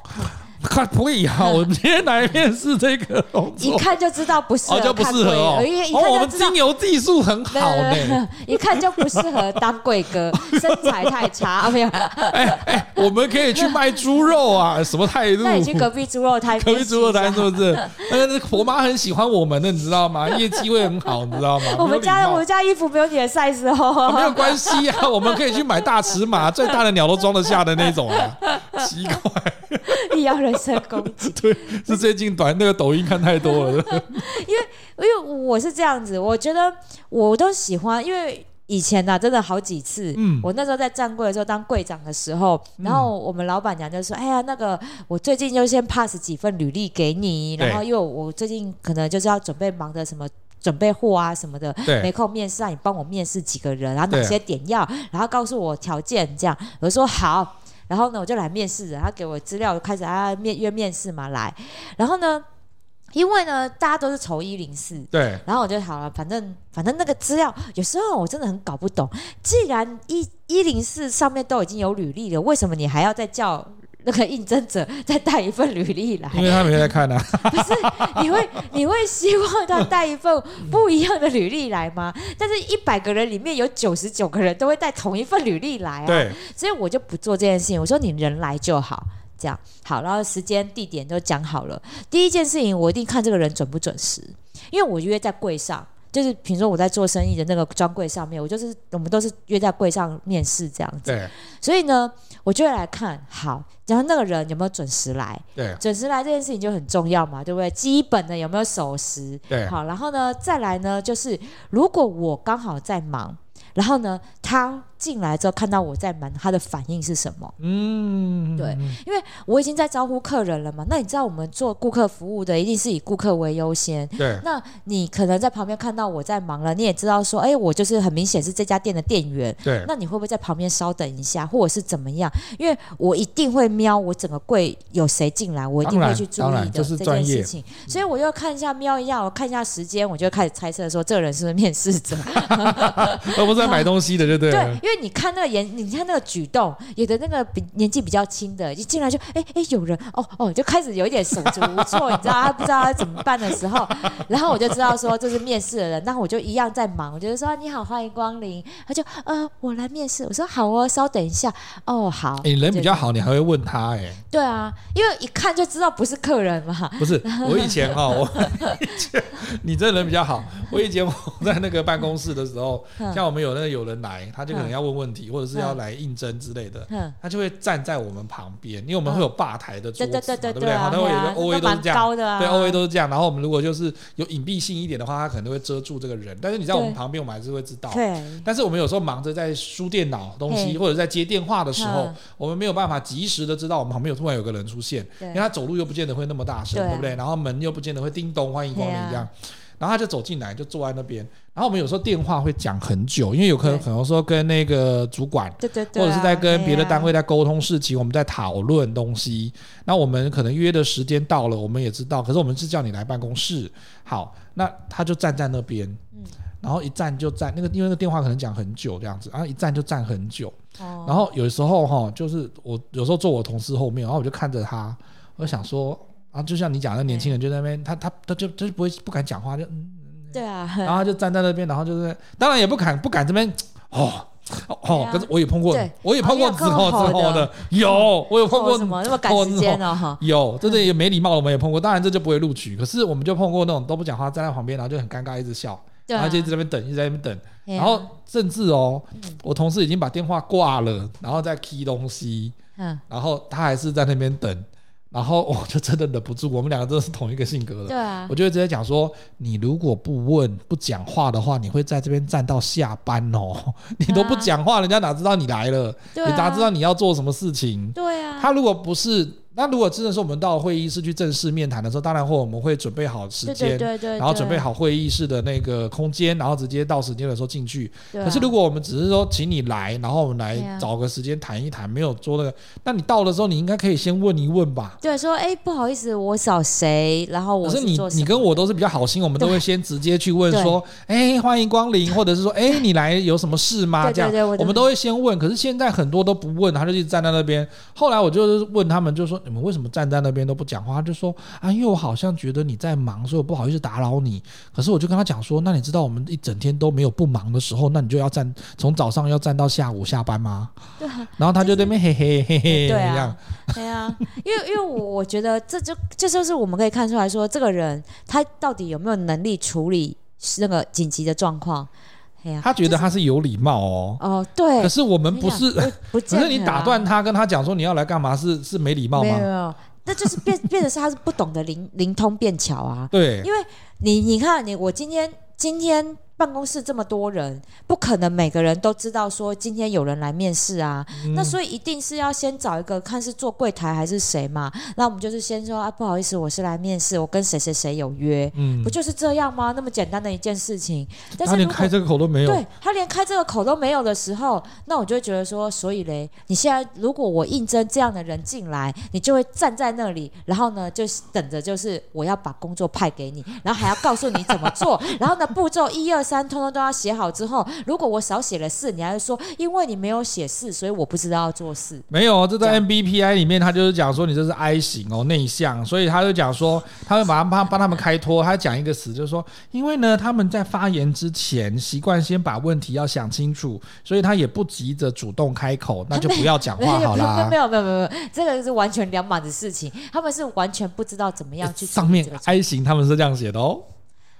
看不一样，我今天来面试这个工作，一看就知道不适合，就不适合哦。哦，我们金牛技术很好呢，一看就不适合当贵哥，身材太差，没有。哎哎，我们可以去卖猪肉啊，什么态度？那你去隔壁猪肉摊，隔壁猪肉摊是不是？那个婆妈很喜欢我们的，你知道吗？业绩会很好，你知道吗？我们家我们家衣服没有你的 size 哦，没有关系啊，我们可以去买大尺码，最大的鸟都装得下的那种啊。奇怪，你要人身攻击？对，是最近短那个抖音看太多了。因为因为我是这样子，我觉得我都喜欢，因为以前呢、啊，真的好几次，嗯，我那时候在站柜的时候当柜长的时候，然后我们老板娘就说：“哎呀，那个我最近就先 pass 几份履历给你，然后因为我最近可能就是要准备忙着什么准备货啊什么的，没空面试，让你帮我面试几个人，然后哪些点要，然后告诉我条件，这样我就说好。”然后呢，我就来面试，他给我资料，开始啊面约面试嘛来。然后呢，因为呢大家都是筹一零四，对。然后我就好了，反正反正那个资料有时候我真的很搞不懂。既然一一零四上面都已经有履历了，为什么你还要再叫？那个应征者再带一份履历来，因为他没在看啊。不是，你会你会希望他带一份不一样的履历来吗？但是一百个人里面有九十九个人都会带同一份履历来啊。对，所以我就不做这件事情。我说你人来就好，这样好，然后时间地点都讲好了。第一件事情，我一定看这个人准不准时，因为我约在柜上。就是比如说我在做生意的那个专柜上面，我就是我们都是约在柜上面试这样子。对。所以呢，我就会来看好，然后那个人有没有准时来。对。准时来这件事情就很重要嘛，对不对？基本的有没有守时？对。好，然后呢，再来呢，就是如果我刚好在忙，然后呢，他。进来之后看到我在忙，他的反应是什么？嗯，对，因为我已经在招呼客人了嘛。那你知道我们做顾客服务的，一定是以顾客为优先。对。那你可能在旁边看到我在忙了，你也知道说，哎，我就是很明显是这家店的店员。对。那你会不会在旁边稍等一下，或者是怎么样？因为我一定会瞄我整个柜有谁进来，我一定会去注意的这件事情。所以我就看一下瞄一下，我看一下时间，我就开始猜测说，这个人是不是面试者？而不是在买东西的，就对了。对，因为。因为你看那个颜，你看那个举动，有的那个比年纪比较轻的，一进来就哎哎有人哦哦，就开始有一点手足无措，你知道他不知道他怎么办的时候，然后我就知道说这是面试的人，那我就一样在忙，我就说你好，欢迎光临，他就呃我来面试，我说好哦，稍等一下哦好，你人比较好，你还会问他哎，对啊，因为一看就知道不是客人嘛，不是我以前哈、哦，我 以前你这人比较好，我以前我在那个办公室的时候，像我们有那个有人来，他就可能要问问题，或者是。要来应征之类的，他就会站在我们旁边，因为我们会有吧台的桌子嘛，对不对？好，那会有个 O A 都是这样，对 O A 都是这样。然后我们如果就是有隐蔽性一点的话，他可能会遮住这个人。但是你在我们旁边，我们还是会知道。对。但是我们有时候忙着在输电脑东西，或者在接电话的时候，我们没有办法及时的知道我们旁边有突然有个人出现，因为他走路又不见得会那么大声，对不对？然后门又不见得会叮咚欢迎光临这样。然后他就走进来，就坐在那边。然后我们有时候电话会讲很久，因为有可能可能说跟那个主管，对对对，或者是在跟别的单位在沟通事情，我们在讨论东西。那我们可能约的时间到了，我们也知道，可是我们是叫你来办公室。好，那他就站在那边，然后一站就站那个，因为那个电话可能讲很久这样子，然后一站就站很久。然后有时候哈，就是我有时候坐我同事后面，然后我就看着他，我就想说。啊，就像你讲的，年轻人就在那边，他他他就他就不会不敢讲话，就嗯，对啊，然后他就站在那边，然后就是当然也不敢不敢这边 哦哦，可是我也碰过，我也碰过之后之后的有，我有碰过什么那么赶时间的哈，有，真的也没礼貌，我们也碰过，当然这就不会录取，可是我们就碰过那种都不讲话，站在旁边，然后就很尴尬，一直笑，然后就一直在那边等，一直在那边等，然后甚至哦，我同事已经把电话挂了，然后再 key 东西，嗯，然后他还是在那边等。然后我就真的忍不住，我们两个真的是同一个性格的。对啊，我就会直接讲说，你如果不问不讲话的话，你会在这边站到下班哦。你都不讲话，人家哪知道你来了？你哪知道你要做什么事情？对啊。他如果不是。那如果真的是我们到会议室去正式面谈的时候，当然会我们会准备好时间，然后准备好会议室的那个空间，然后直接到时间的时候进去。可是如果我们只是说请你来，然后我们来找个时间谈一谈，没有做那个，那你到的时候你应该可以先问一问吧？对，说哎不好意思，我找谁？然后我可是你你跟我都是比较好心，我们都会先直接去问说，哎欢迎光临，或者是说哎你来有什么事吗？这样我们都会先问。可是现在很多都不问，他就一直站在那边。后来我就问他们，就说。你们为什么站在那边都不讲话？他就说啊，因为我好像觉得你在忙，所以我不好意思打扰你。可是我就跟他讲说，那你知道我们一整天都没有不忙的时候，那你就要站从早上要站到下午下班吗？对。然后他就在那边嘿嘿嘿嘿。对啊，因为因为我我觉得这就这就是我们可以看出来说，这个人他到底有没有能力处理那个紧急的状况。他觉得他是有礼貌哦。哦，对。可是我们不是，不，可是你打断他，跟他讲说你要来干嘛，是是没礼貌吗？没有，那就是变变的是他是不懂得灵灵通变巧啊。对，因为你你看你我今天今天。办公室这么多人，不可能每个人都知道说今天有人来面试啊。嗯、那所以一定是要先找一个看是做柜台还是谁嘛。那我们就是先说啊，不好意思，我是来面试，我跟谁谁谁有约。嗯，不就是这样吗？那么简单的一件事情，但是他连开这个口都没有。对，他连开这个口都没有的时候，那我就会觉得说，所以嘞，你现在如果我应征这样的人进来，你就会站在那里，然后呢，就等着就是我要把工作派给你，然后还要告诉你怎么做，然后呢，步骤一二三。三通通都要写好之后，如果我少写了四，你还是说因为你没有写四，所以我不知道要做四。没有，这在 MBPI 里面，他就是讲说你这是 I 型哦，内向，所以他就讲说他会马上帮帮他们开脱。他讲一个词，就是说，因为呢他们在发言之前习惯先把问题要想清楚，所以他也不急着主动开口，那就不要讲话好了。没有没有没有没有，这个是完全两码子事情，他们是完全不知道怎么样去。上面 I 型他们是这样写的哦。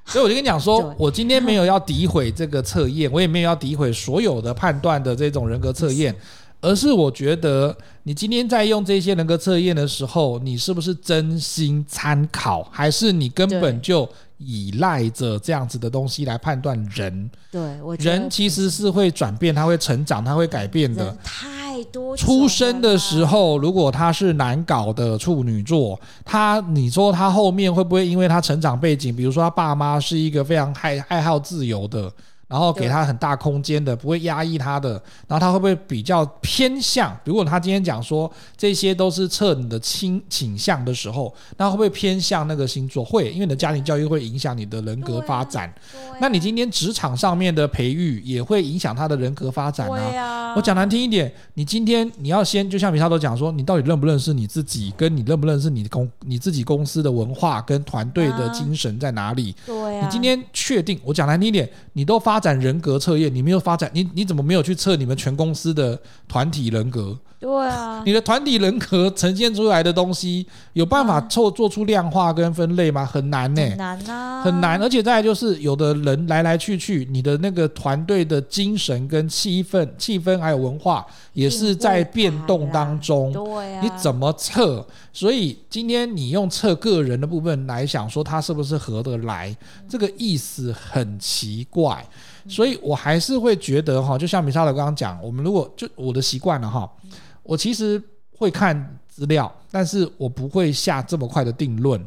所以我就跟你讲说，我今天没有要诋毁这个测验，我也没有要诋毁所有的判断的这种人格测验，而是我觉得你今天在用这些人格测验的时候，你是不是真心参考，还是你根本就依赖着这样子的东西来判断人？对，我觉得人其实是会转变，他会成长，他会改变的。太多出生的时候，如果他是难搞的处女座，他你说他后面会不会因为他成长背景，比如说他爸妈是一个非常爱爱好自由的？然后给他很大空间的，不会压抑他的。然后他会不会比较偏向？如果他今天讲说这些都是测你的倾倾向的时候，那会不会偏向那个星座？会，因为你的家庭教育会影响你的人格发展。那你今天职场上面的培育也会影响他的人格发展啊。我讲难听一点，你今天你要先，就像米沙都讲说，你到底认不认识你自己，跟你认不认识你公你自己公司的文化跟团队的精神在哪里？对啊。你今天确定？我讲难听一点，你都发。展人格测验，你没有发展，你你怎么没有去测你们全公司的团体人格？对啊，你的团体人格呈现出来的东西，有办法做做出量化跟分类吗？很难呢、欸，很难啊，很难。而且再来就是，有的人来来去去，你的那个团队的精神跟气氛、气氛还有文化，也是在变动当中。对啊，你怎么测？所以今天你用测个人的部分来想说他是不是合得来，这个意思很奇怪。所以我还是会觉得哈，就像米萨德刚刚讲，我们如果就我的习惯了哈。我其实会看资料，但是我不会下这么快的定论。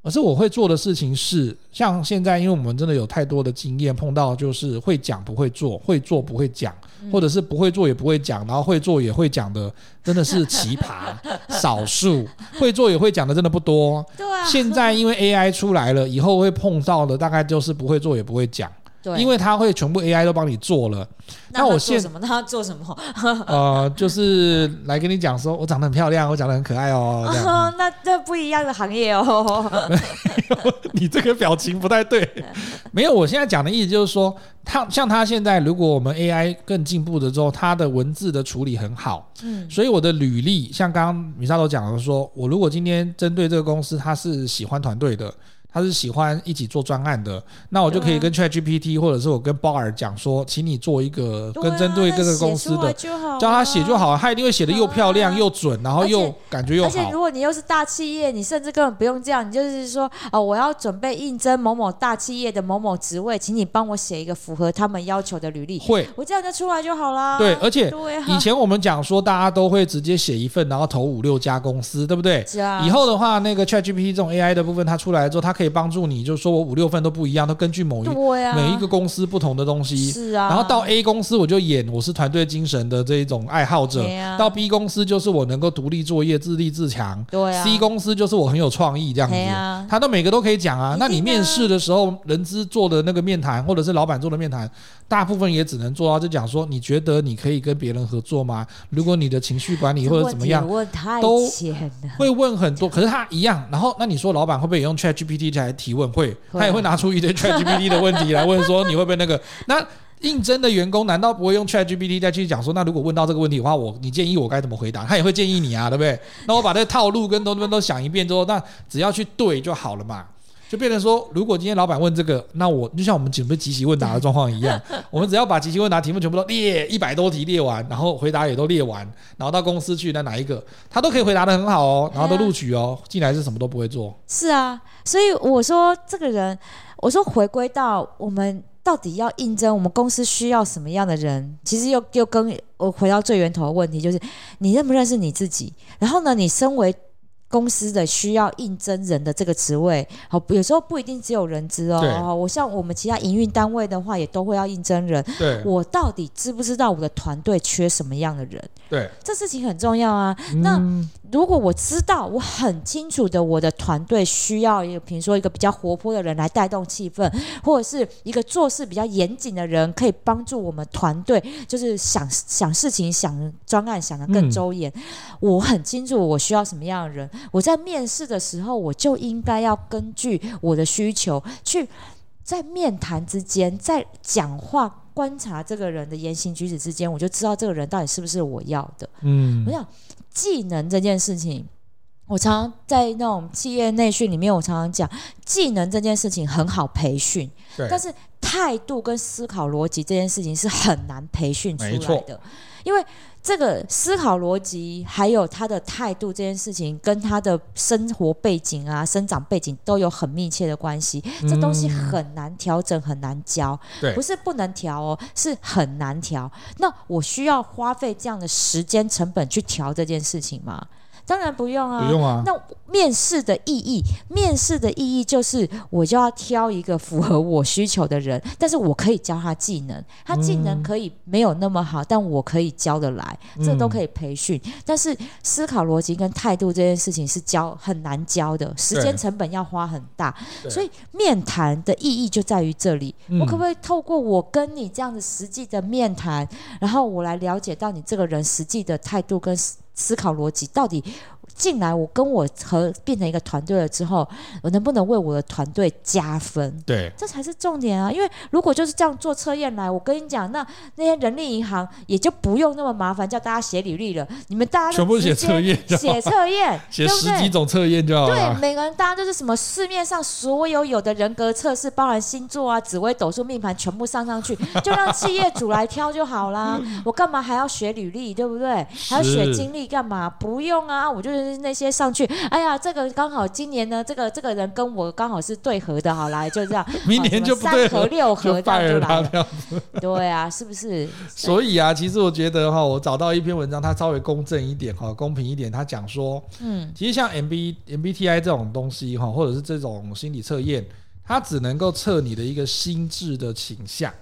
而是我会做的事情是，像现在，因为我们真的有太多的经验，碰到就是会讲不会做，会做不会讲，或者是不会做也不会讲，然后会做也会讲的，真的是奇葩少数。会做也会讲的真的不多。对啊。现在因为 AI 出来了，以后会碰到的大概就是不会做也不会讲。对，因为他会全部 AI 都帮你做了。那我现什么？他要做什么？呃，就是来跟你讲说，我长得很漂亮，我长得很可爱哦。哦，那这不一样的行业哦。你这个表情不太对。没有，我现在讲的意思就是说，他像他现在，如果我们 AI 更进步的之后，他的文字的处理很好。嗯。所以我的履历，像刚刚米萨都讲的说，我如果今天针对这个公司，他是喜欢团队的。他是喜欢一起做专案的，那我就可以跟 ChatGPT 或者是我跟 Bard 讲说，请你做一个跟针对各个公司的，叫他写就好，他一定会写的又漂亮又准，然后又感觉又好。而且如果你又是大企业，你甚至根本不用这样，你就是说，哦，我要准备应征某某大企业的某某职位，请你帮我写一个符合他们要求的履历。会，我这样就出来就好啦。对，而且以前我们讲说，大家都会直接写一份，然后投五六家公司，对不对？是啊。以后的话，那个 ChatGPT 这种 AI 的部分，它出来之后，它可以帮助你，就是说我五六份都不一样，都根据某一、啊、每一个公司不同的东西。是啊。然后到 A 公司我就演我是团队精神的这一种爱好者，啊、到 B 公司就是我能够独立作业、自立自强。对啊。C 公司就是我很有创意这样子。啊、他都每个都可以讲啊。啊那你面试的时候，人资做的那个面谈，或者是老板做的面谈，大部分也只能做到就讲说，你觉得你可以跟别人合作吗？如果你的情绪管理 或者怎么样，都会问很多。可是他一样。然后那你说老板会不会也用 ChatGPT 来提问？会，他也会拿出一堆 ChatGPT 的问题来问说，你会不会那个？那应征的员工难道不会用 ChatGPT 再去讲说，那如果问到这个问题的话，我你建议我该怎么回答？他也会建议你啊，对不对？那我把这个套路跟同学们都想一遍之后，那只要去对就好了嘛。就变成说，如果今天老板问这个，那我就像我们准备即席问答的状况一样，我们只要把即席问答题目全部都列一百多题列完，然后回答也都列完，然后到公司去，那哪一个他都可以回答的很好哦，然后都录取哦，进来是什么都不会做。是啊，所以我说这个人，我说回归到我们到底要应征我们公司需要什么样的人，其实又又跟我回到最源头的问题，就是你认不认识你自己？然后呢，你身为公司的需要应征人的这个职位，好，有时候不一定只有人资哦。我像我们其他营运单位的话，也都会要应征人。对，我到底知不知道我的团队缺什么样的人？对，这事情很重要啊。那。嗯如果我知道，我很清楚的，我的团队需要一个，比如说一个比较活泼的人来带动气氛，或者是一个做事比较严谨的人，可以帮助我们团队，就是想想事情、想专案想得更周延。嗯、我很清楚我需要什么样的人，我在面试的时候，我就应该要根据我的需求去在面谈之间，在讲话观察这个人的言行举止之间，我就知道这个人到底是不是我要的。嗯，我想。技能这件事情，我常常在那种企业内训里面，我常常讲，技能这件事情很好培训，但是态度跟思考逻辑这件事情是很难培训出来的，因为这个思考逻辑还有他的态度这件事情，跟他的生活背景啊、生长背景都有很密切的关系，这东西很难调整，很难教，不是不能调哦，是很难调。那我需要花费这样的时间成本去调这件事情吗？当然不用啊，不用啊。那面试的意义，面试的意义就是我就要挑一个符合我需求的人，但是我可以教他技能，他技能可以没有那么好，嗯、但我可以教得来，这都可以培训。嗯、但是思考逻辑跟态度这件事情是教很难教的，时间成本要花很大，所以面谈的意义就在于这里。我可不可以透过我跟你这样子实际的面谈，然后我来了解到你这个人实际的态度跟。思考逻辑到底进来，我跟我和变成一个团队了之后，我能不能为我的团队加分？对，这才是重点啊！因为如果就是这样做测验来，我跟你讲，那那些人力银行也就不用那么麻烦，叫大家写履历了。你们大家全部写测验，写测验，写十几种测验就好了。对，每个人大家都是什么市面上所有有的人格测试，包含星座啊、紫微斗数、命盘，全部上上去，就让企业主来挑就好啦。我干嘛还要学履历，对不对？还要学经历。干嘛不用啊？我就是那些上去，哎呀，这个刚好今年呢，这个这个人跟我刚好是对合的，好来就这样，明年就不对合，三合六合这样就来了。对啊，是不是？所以啊，其实我觉得哈，我找到一篇文章，它稍微公正一点哈，公平一点，它讲说，嗯，其实像 M B M B T I 这种东西哈，或者是这种心理测验，它只能够测你的一个心智的倾向。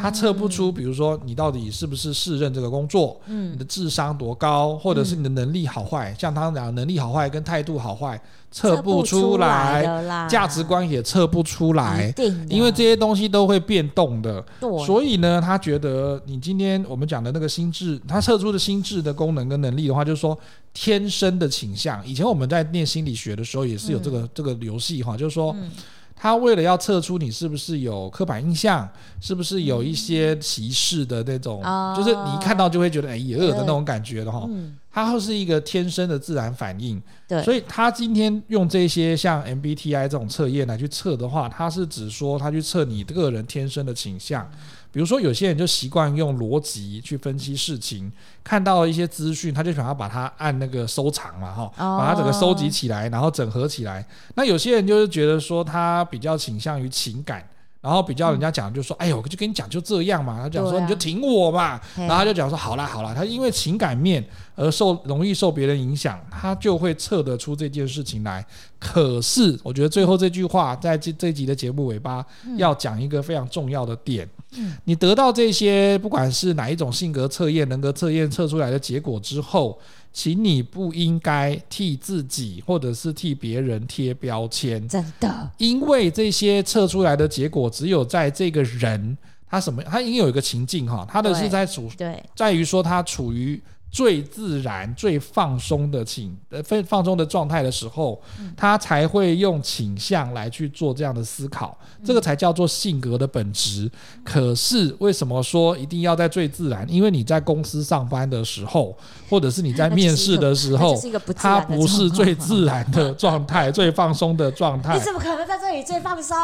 他测不出，比如说你到底是不是适任这个工作，嗯，你的智商多高，或者是你的能力好坏，嗯、像他讲能力好坏跟态度好坏测不出来，价值观也测不出来，因为这些东西都会变动的，所以呢，他觉得你今天我们讲的那个心智，他测出的心智的功能跟能力的话，就是说天生的倾向。以前我们在念心理学的时候也是有这个、嗯、这个游戏哈，就是说。嗯他为了要测出你是不是有刻板印象，是不是有一些歧视的那种，嗯、就是你一看到就会觉得哎呀的那种感觉的哈，它会是一个天生的自然反应。对，所以他今天用这些像 MBTI 这种测验来去测的话，他是只说他去测你个人天生的倾向。比如说，有些人就习惯用逻辑去分析事情，看到一些资讯，他就想要把它按那个收藏嘛，哈，把它整个收集起来，然后整合起来。那有些人就是觉得说，他比较倾向于情感，然后比较人家讲就说，哎呦，我就跟你讲就这样嘛。他讲说你就挺我嘛，啊、然后他就讲说好啦好啦。他因为情感面而受容易受别人影响，他就会测得出这件事情来。可是我觉得最后这句话在这这集的节目尾巴要讲一个非常重要的点。嗯、你得到这些不管是哪一种性格测验、人格测验测出来的结果之后。请你不应该替自己或者是替别人贴标签，真的，因为这些测出来的结果，只有在这个人他什么，他应该有一个情境哈，他的是在处，对，在于说他处于。最自然、最放松的情呃，放放松的状态的时候，嗯、他才会用倾向来去做这样的思考，嗯、这个才叫做性格的本质。嗯、可是为什么说一定要在最自然？因为你在公司上班的时候，或者是你在面试的时候，他不，不是最自然的状态，最放松的状态。你怎么可能在这里最放松？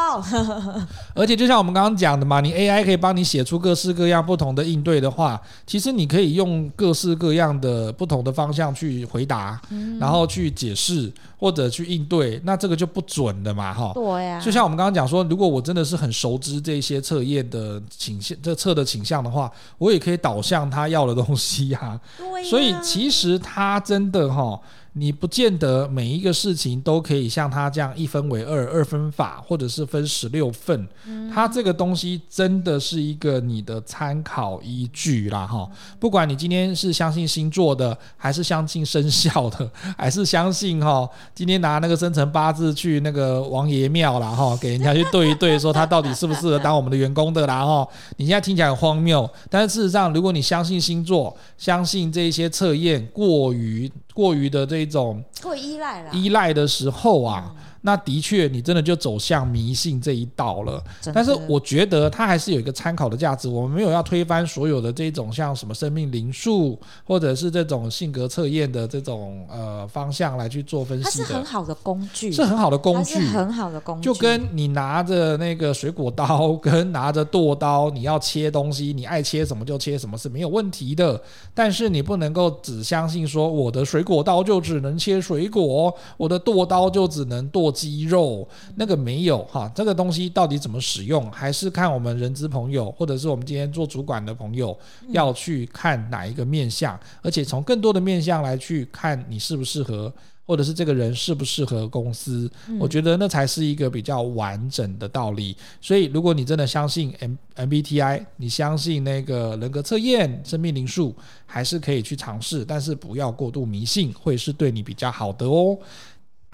而且就像我们刚刚讲的嘛，你 AI 可以帮你写出各式各样不同的应对的话，其实你可以用各式各样。这样的不同的方向去回答，嗯、然后去解释或者去应对，那这个就不准的嘛，哈。对呀、啊。就像我们刚刚讲说，如果我真的是很熟知这些测验的倾向，这测的倾向的话，我也可以导向他要的东西呀、啊。对、啊。所以其实他真的哈。你不见得每一个事情都可以像他这样一分为二，二分法，或者是分十六份。嗯，他这个东西真的是一个你的参考依据啦，哈。不管你今天是相信星座的，还是相信生肖的，还是相信哈，今天拿那个生辰八字去那个王爷庙啦，哈，给人家去对一对，说他到底适不适合当我们的员工的啦，哈。你现在听起来很荒谬，但是事实上，如果你相信星座，相信这些测验过于。过于的这一种过依赖了，依赖的时候啊。嗯那的确，你真的就走向迷信这一道了。但是我觉得它还是有一个参考的价值。我们没有要推翻所有的这种像什么生命灵数，或者是这种性格测验的这种呃方向来去做分析的。它是很好的工具，是很好的工具，很好的工具。就跟你拿着那个水果刀，跟拿着剁刀，你要切东西，你爱切什么就切什么是没有问题的。但是你不能够只相信说我的水果刀就只能切水果，我的剁刀就只能剁。鸡肉那个没有哈，这个东西到底怎么使用，还是看我们人资朋友，或者是我们今天做主管的朋友要去看哪一个面相，而且从更多的面相来去看你适不适合，或者是这个人适不适合公司，我觉得那才是一个比较完整的道理。所以，如果你真的相信 M MBTI，你相信那个人格测验、生命灵数，还是可以去尝试，但是不要过度迷信，会是对你比较好的哦。